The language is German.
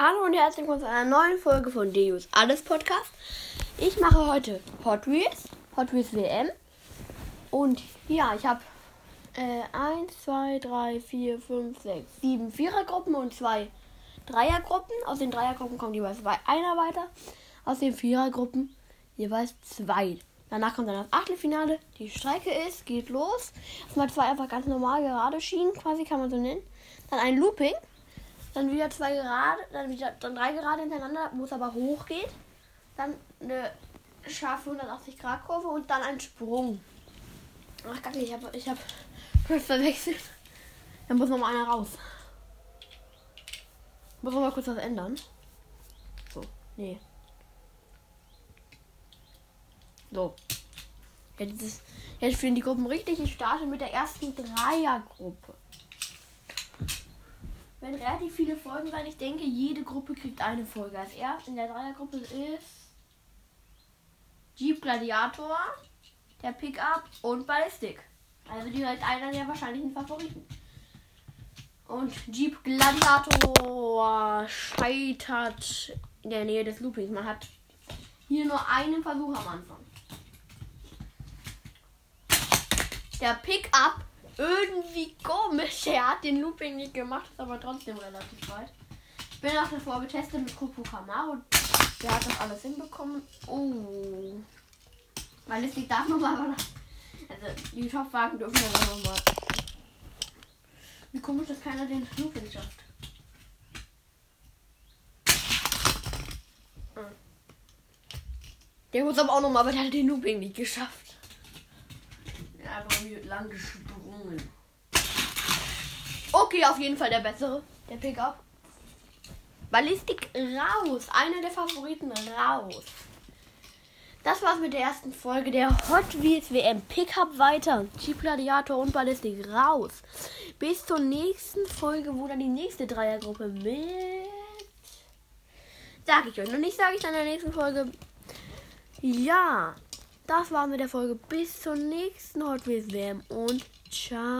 Hallo und herzlich willkommen zu einer neuen Folge von Deus Alles Podcast. Ich mache heute Hot Wheels, Hot Wheels WM. Und ja, ich habe äh, 1, 2, 3, 4, 5, 6, 7 Vierergruppen und zwei Dreiergruppen. Aus den Dreiergruppen kommt jeweils einer weiter. Aus den Vierergruppen jeweils zwei. Danach kommt dann das Achtelfinale. Die Strecke ist, geht los. Erstmal zwei einfach ganz normal gerade Schienen, quasi kann man so nennen. Dann ein Looping. Dann wieder zwei gerade, dann wieder dann drei gerade hintereinander, wo es aber hoch geht. Dann eine scharfe 180 Grad Kurve und dann ein Sprung. Ach kacke, ich habe ich hab verwechselt. Dann muss noch mal einer raus. Muss noch mal kurz was ändern. So, nee. So. Jetzt, ist, jetzt führen die Gruppen richtig. Ich starte mit der ersten Dreiergruppe. Wenn relativ viele Folgen sein. Ich denke, jede Gruppe kriegt eine Folge. Als erst in der Dreiergruppe ist Jeep Gladiator, der Pickup und Ballistic. Also direkt einer der wahrscheinlichen Favoriten. Und Jeep Gladiator scheitert in der Nähe des Loopings. Man hat hier nur einen Versuch am Anfang. Der Pickup irgendwie komisch. Er hat den Looping nicht gemacht, ist aber trotzdem relativ weit. Ich bin auch davor getestet mit Coco Camaro. Der hat das alles hinbekommen. Oh. Weil es liegt da nochmal. Also die Topwagen dürfen ja nochmal. Wie komisch, dass keiner den Looping schafft. Der muss aber auch nochmal, aber der hat den Looping nicht geschafft. Ja, aber lang gesprungen. Okay, auf jeden Fall der bessere. Der Pickup. Ballistik raus. Einer der Favoriten raus. Das war's mit der ersten Folge der Hot Wheels WM Pickup weiter. Jeep Gladiator und Ballistik raus. Bis zur nächsten Folge, wo dann die nächste Dreiergruppe mit. Sag ich euch noch nicht, sage ich dann in der nächsten Folge. Ja, das war mit der Folge. Bis zur nächsten Hot Wheels WM und ciao.